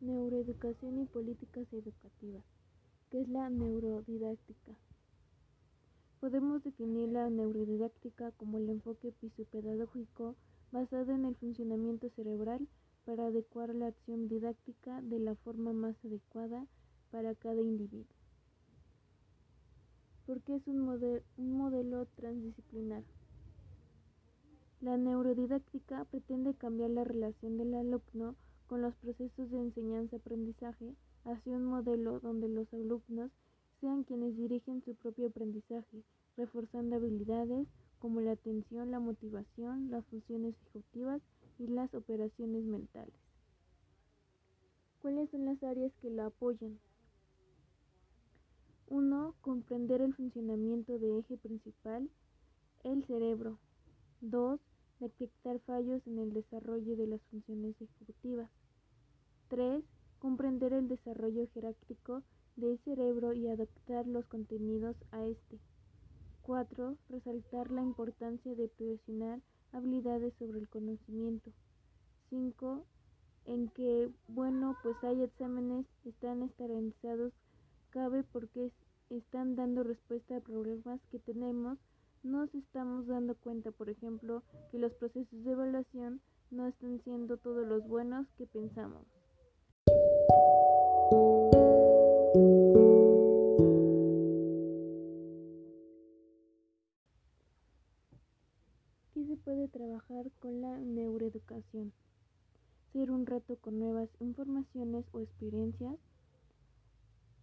Neuroeducación y políticas educativas. ¿Qué es la neurodidáctica? Podemos definir la neurodidáctica como el enfoque fisiopedagógico basado en el funcionamiento cerebral para adecuar la acción didáctica de la forma más adecuada para cada individuo. Porque es un, un modelo transdisciplinar. La neurodidáctica pretende cambiar la relación del alumno con los procesos de enseñanza-aprendizaje hacia un modelo donde los alumnos sean quienes dirigen su propio aprendizaje, reforzando habilidades como la atención, la motivación, las funciones ejecutivas y las operaciones mentales. ¿Cuáles son las áreas que la apoyan? 1. Comprender el funcionamiento de eje principal, el cerebro. 2. Detectar fallos en el desarrollo de las funciones ejecutivas. 3. Comprender el desarrollo jerárquico del cerebro y adaptar los contenidos a este. 4. Resaltar la importancia de presionar habilidades sobre el conocimiento. 5. En que, bueno, pues hay exámenes, están estandarizados, cabe porque están dando respuesta a problemas que tenemos. Nos estamos dando cuenta, por ejemplo, que los procesos de evaluación no están siendo todos los buenos que pensamos. ¿Qué se puede trabajar con la neuroeducación? Ser un reto con nuevas informaciones o experiencias,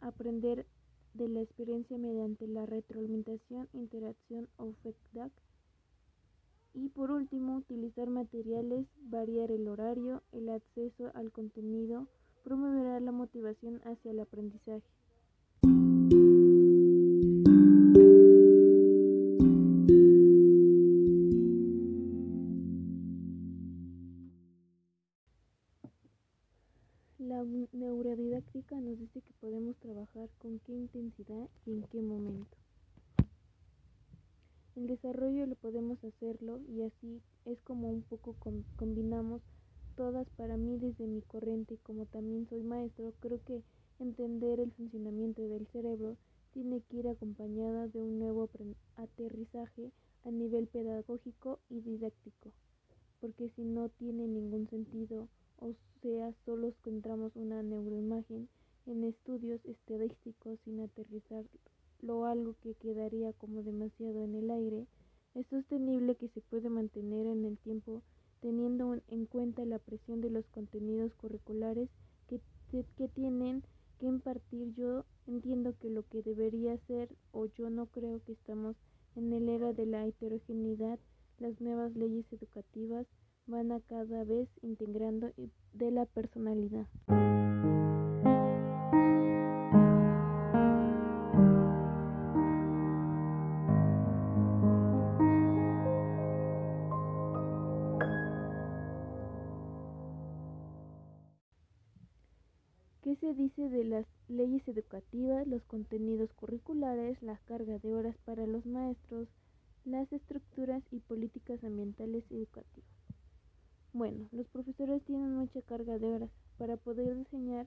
aprender de la experiencia mediante la retroalimentación, interacción o feedback. Y por último, utilizar materiales, variar el horario, el acceso al contenido, promoverá la motivación hacia el aprendizaje. La neurodidáctica nos dice que podemos trabajar con qué intensidad y en qué momento. El desarrollo lo podemos hacerlo y así es como un poco combinamos todas para mí desde mi corriente y como también soy maestro, creo que entender el funcionamiento del cerebro tiene que ir acompañada de un nuevo aterrizaje a nivel pedagógico y didáctico, porque si no tiene ningún sentido, o sea, solo encontramos una neuroimagen en estudios estadísticos sin aterrizar lo algo que quedaría como demasiado en el aire, es sostenible que se puede mantener en el tiempo teniendo en cuenta la presión de los contenidos curriculares que, que tienen que impartir. Yo entiendo que lo que debería ser, o yo no creo que estamos en el era de la heterogeneidad, las nuevas leyes educativas van a cada vez integrando de la personalidad. ¿Qué se dice de las leyes educativas, los contenidos curriculares, la carga de horas para los maestros, las estructuras y políticas ambientales educativas? Bueno, los profesores tienen mucha carga de horas para poder diseñar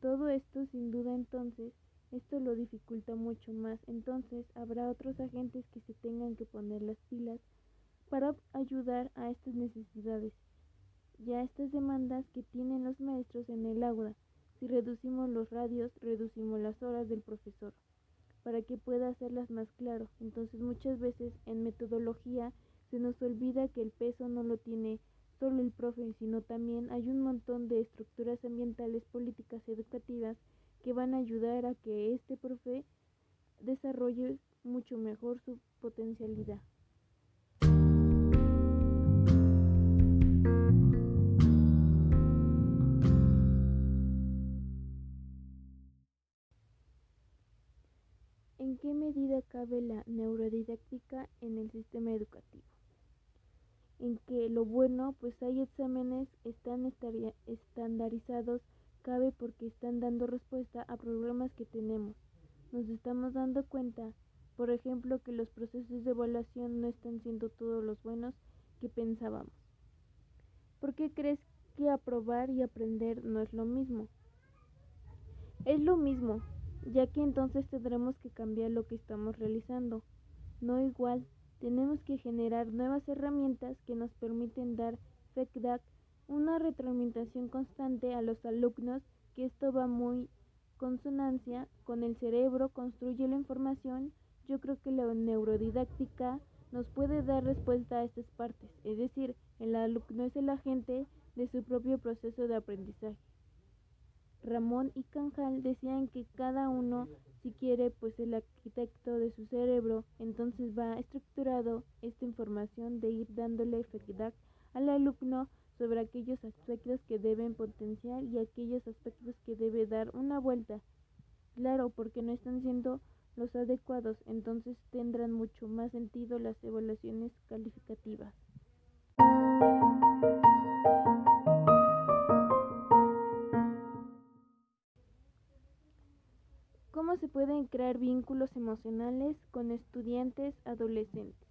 todo esto sin duda entonces esto lo dificulta mucho más. Entonces habrá otros agentes que se tengan que poner las pilas para ayudar a estas necesidades y a estas demandas que tienen los maestros en el aula. Si reducimos los radios, reducimos las horas del profesor para que pueda hacerlas más claro. Entonces muchas veces en metodología se nos olvida que el peso no lo tiene solo el profe, sino también hay un montón de estructuras ambientales, políticas educativas que van a ayudar a que este profe desarrolle mucho mejor su potencialidad. Cabe la neurodidáctica en el sistema educativo? En que lo bueno, pues hay exámenes, están estandarizados, cabe porque están dando respuesta a problemas que tenemos. Nos estamos dando cuenta, por ejemplo, que los procesos de evaluación no están siendo todos los buenos que pensábamos. ¿Por qué crees que aprobar y aprender no es lo mismo. Es lo mismo, ya que entonces tendremos que cambiar lo que estamos realizando. No igual, tenemos que generar nuevas herramientas que nos permiten dar feedback, una retroalimentación constante a los alumnos, que esto va muy consonancia con el cerebro, construye la información. Yo creo que la neurodidáctica nos puede dar respuesta a estas partes, es decir, el alumno es el agente de su propio proceso de aprendizaje. Ramón y Canjal decían que cada uno, si quiere, pues el arquitecto de su cerebro, entonces va estructurado esta información de ir dándole feedback al alumno sobre aquellos aspectos que deben potenciar y aquellos aspectos que debe dar una vuelta. Claro, porque no están siendo los adecuados, entonces tendrán mucho más sentido las evaluaciones calificativas. Crear vínculos emocionales con estudiantes adolescentes?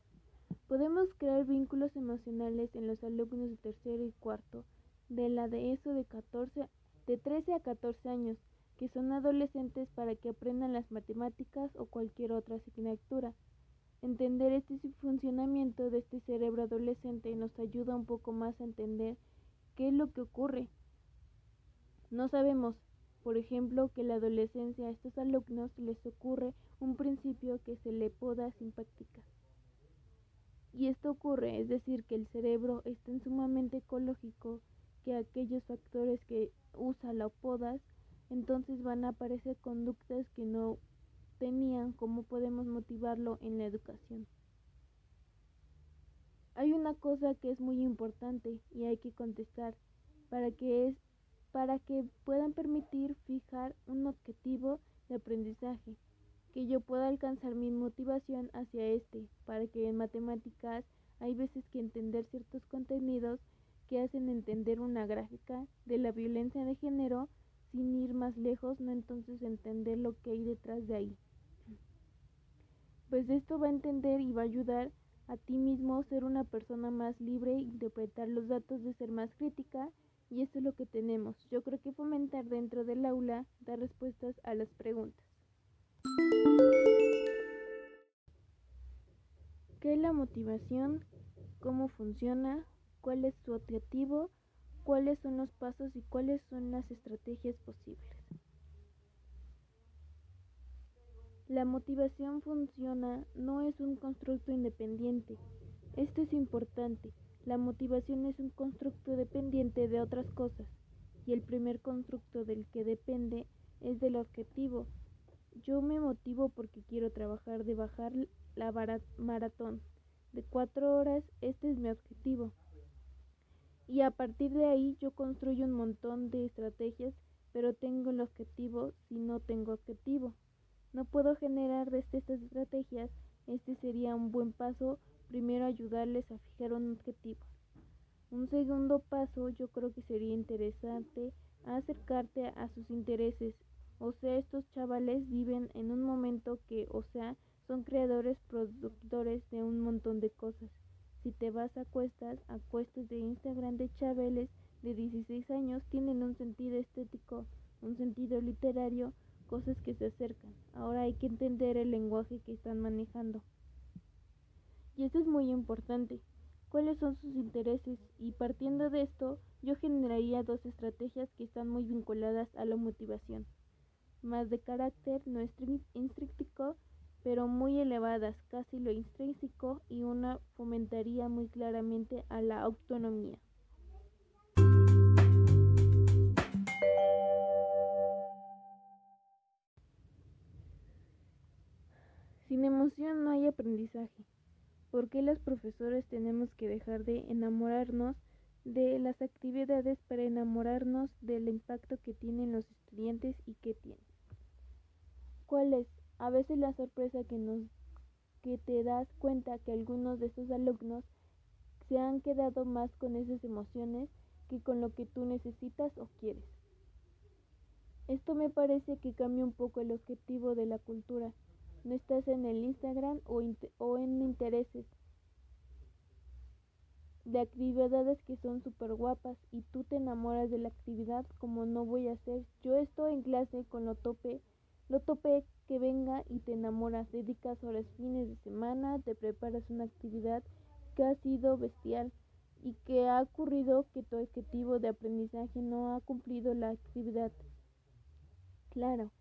Podemos crear vínculos emocionales en los alumnos de tercero y cuarto de la de ESO de 14 de 13 a 14 años que son adolescentes para que aprendan las matemáticas o cualquier otra asignatura. Entender este funcionamiento de este cerebro adolescente nos ayuda un poco más a entender qué es lo que ocurre. No sabemos, por ejemplo, que en la adolescencia a estos alumnos les ocurre un principio que se le poda simpática. Y esto ocurre, es decir, que el cerebro es tan sumamente ecológico que aquellos factores que usa la podas entonces van a aparecer conductas que no tenían, ¿cómo podemos motivarlo en la educación? Hay una cosa que es muy importante y hay que contestar para que es para que puedan permitir fijar un objetivo de aprendizaje, que yo pueda alcanzar mi motivación hacia este, para que en matemáticas hay veces que entender ciertos contenidos que hacen entender una gráfica de la violencia de género sin ir más lejos, no entonces entender lo que hay detrás de ahí. Pues esto va a entender y va a ayudar a ti mismo ser una persona más libre, interpretar los datos, de ser más crítica, y esto es lo que tenemos. Yo creo que fomentar dentro del aula dar respuestas a las preguntas. ¿Qué es la motivación? ¿Cómo funciona? ¿Cuál es su objetivo? cuáles son los pasos y cuáles son las estrategias posibles. La motivación funciona, no es un constructo independiente. Esto es importante. La motivación es un constructo dependiente de otras cosas y el primer constructo del que depende es del objetivo. Yo me motivo porque quiero trabajar de bajar la maratón de cuatro horas. Este es mi objetivo. Y a partir de ahí yo construyo un montón de estrategias, pero tengo el objetivo si no tengo objetivo. No puedo generar desde estas estrategias. Este sería un buen paso. Primero ayudarles a fijar un objetivo. Un segundo paso yo creo que sería interesante acercarte a sus intereses. O sea, estos chavales viven en un momento que, o sea, son creadores, productores de un montón de cosas. Si te vas a cuestas, a cuestas de Instagram de Chabeles de 16 años tienen un sentido estético, un sentido literario, cosas que se acercan. Ahora hay que entender el lenguaje que están manejando. Y esto es muy importante. ¿Cuáles son sus intereses? Y partiendo de esto, yo generaría dos estrategias que están muy vinculadas a la motivación. Más de carácter no intrínseco pero muy elevadas, casi lo intrínseco, y una fomentaría muy claramente a la autonomía. Sin emoción no hay aprendizaje. ¿Por qué los profesores tenemos que dejar de enamorarnos de las actividades para enamorarnos del impacto que tienen los estudiantes y qué tienen? ¿Cuál es? A veces la sorpresa que nos que te das cuenta que algunos de estos alumnos se han quedado más con esas emociones que con lo que tú necesitas o quieres. Esto me parece que cambia un poco el objetivo de la cultura. No estás en el Instagram o, en intereses. de actividades que son súper guapas y tú te enamoras de la actividad como no voy a hacer. Yo estoy en clase con lo tope, lo tope que venga y te enamoras, dedicas horas fines de semana, te preparas una actividad que ha sido bestial y que ha ocurrido que tu objetivo de aprendizaje no ha cumplido la actividad. Claro,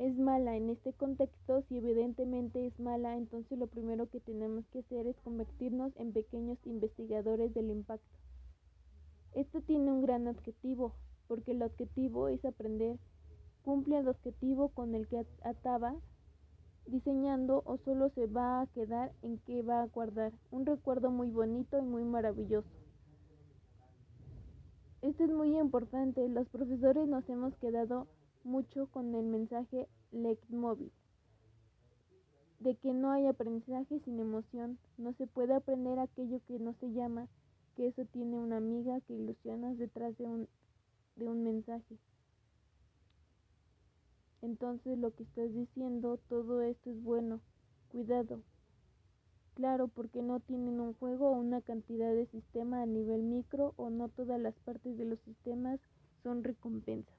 es mala en este contexto, si evidentemente es mala, entonces lo primero que tenemos que hacer es convertirnos en pequeños investigadores del impacto. Esto tiene un gran objetivo, porque el objetivo es aprender. Cumple el objetivo con el que ataba diseñando o solo se va a quedar en que va a guardar. Un recuerdo muy bonito y muy maravilloso. Esto es muy importante. Los profesores nos hemos quedado mucho con el mensaje leitmotiv de que no hay aprendizaje sin emoción, no se puede aprender aquello que no se llama, que eso tiene una amiga que ilusionas detrás de un, de un mensaje. Entonces lo que estás diciendo, todo esto es bueno, cuidado. Claro, porque no tienen un juego o una cantidad de sistema a nivel micro o no todas las partes de los sistemas son recompensas.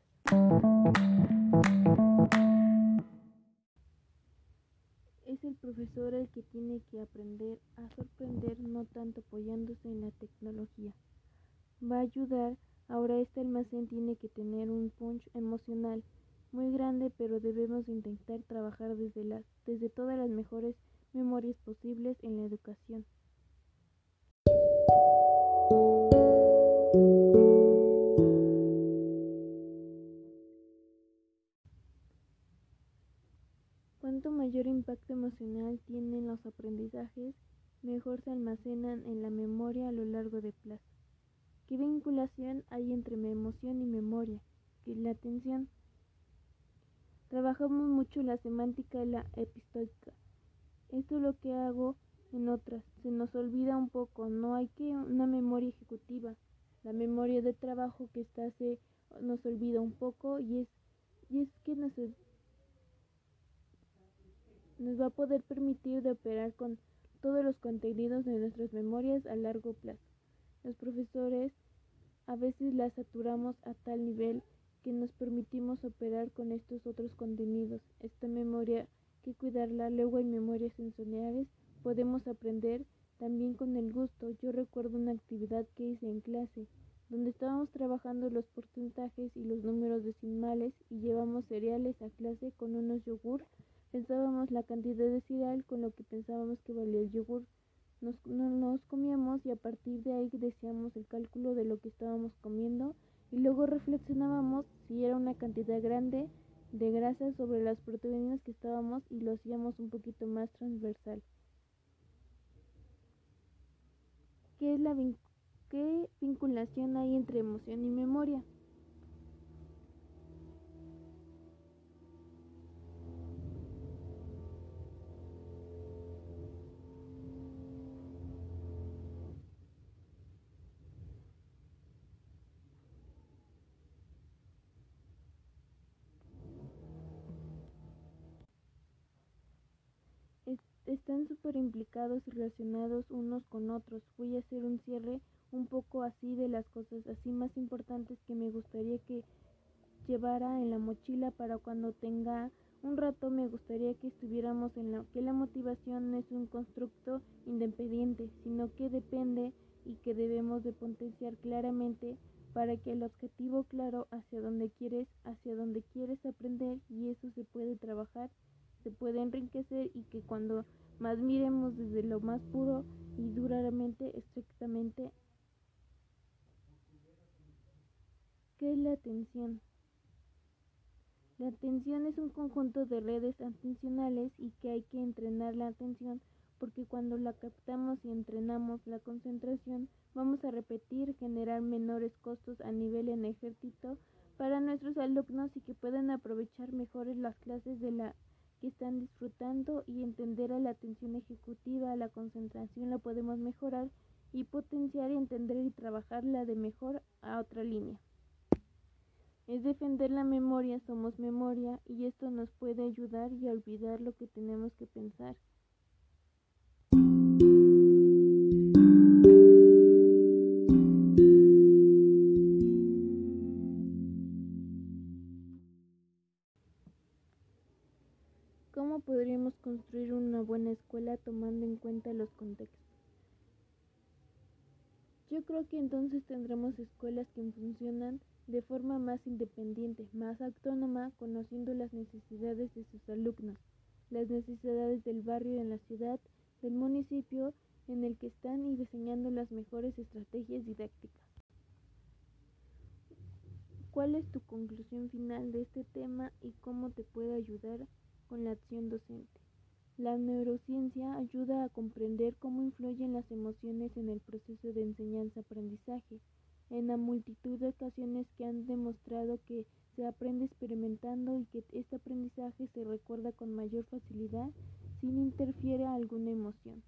Es el profesor el que tiene que aprender a sorprender no tanto apoyándose en la tecnología. Va a ayudar, ahora este almacén tiene que tener un punch emocional muy grande, pero debemos intentar trabajar desde, desde todas las mejores memorias posibles en la educación. Mayor impacto emocional tienen los aprendizajes, mejor se almacenan en la memoria a lo largo de plazo. ¿Qué vinculación hay entre emoción y memoria? ¿Qué es la atención? Trabajamos mucho la semántica y la epistólica. Esto es lo que hago en otras. Se nos olvida un poco, no hay que una memoria ejecutiva. La memoria de trabajo que está se nos olvida un poco y es y es que nos nos va a poder permitir de operar con todos los contenidos de nuestras memorias a largo plazo. Los profesores a veces las saturamos a tal nivel que nos permitimos operar con estos otros contenidos. Esta memoria que cuidarla, luego en memorias sensoriales podemos aprender también con el gusto. Yo recuerdo una actividad que hice en clase, donde estábamos trabajando los porcentajes y los números decimales y llevamos cereales a clase con unos yogur Pensábamos la cantidad de cereal con lo que pensábamos que valía el yogur. Nos, comíamos y a partir de ahí decíamos el cálculo de lo que estábamos comiendo y luego reflexionábamos si era una cantidad grande de grasa sobre las proteínas que estábamos y lo hacíamos un poquito más transversal. ¿Qué, es la ¿Qué vinculación hay entre emoción y memoria? Están súper implicados y relacionados unos con otros. Voy a hacer un cierre un poco así de las cosas así más importantes que me gustaría que llevara en la mochila para cuando tenga un rato me gustaría que estuviéramos en la que la motivación no es un constructo independiente, sino que depende y que debemos de potenciar claramente para que el objetivo claro hacia donde quieres, hacia donde quieres aprender y eso se puede trabajar, se puede enriquecer y que cuando más miremos desde lo más puro y duramente, estrictamente, ¿qué es la atención? La atención es un conjunto de redes atencionales y que hay que entrenar la atención porque cuando la captamos y entrenamos la concentración vamos a repetir, generar menores costos a nivel energético para nuestros alumnos y que puedan aprovechar mejores las clases de la que están disfrutando y entender a la atención ejecutiva, la concentración la podemos mejorar y potenciar entender y trabajarla de mejor a otra línea. Es defender la memoria, somos memoria y esto nos puede ayudar y a olvidar lo que tenemos que pensar. Forma más independiente, más autónoma, conociendo las necesidades de sus alumnos, las necesidades del barrio en la ciudad, del municipio en el que están y diseñando las mejores estrategias didácticas. ¿Cuál es tu conclusión final de este tema y cómo te puede ayudar con la acción docente? La neurociencia ayuda a comprender cómo influyen las emociones en el proceso de enseñanza-aprendizaje, en la multitud de ocasiones que han demostrado que se aprende experimentando y que este aprendizaje se recuerda con mayor facilidad sin interfiere alguna emoción.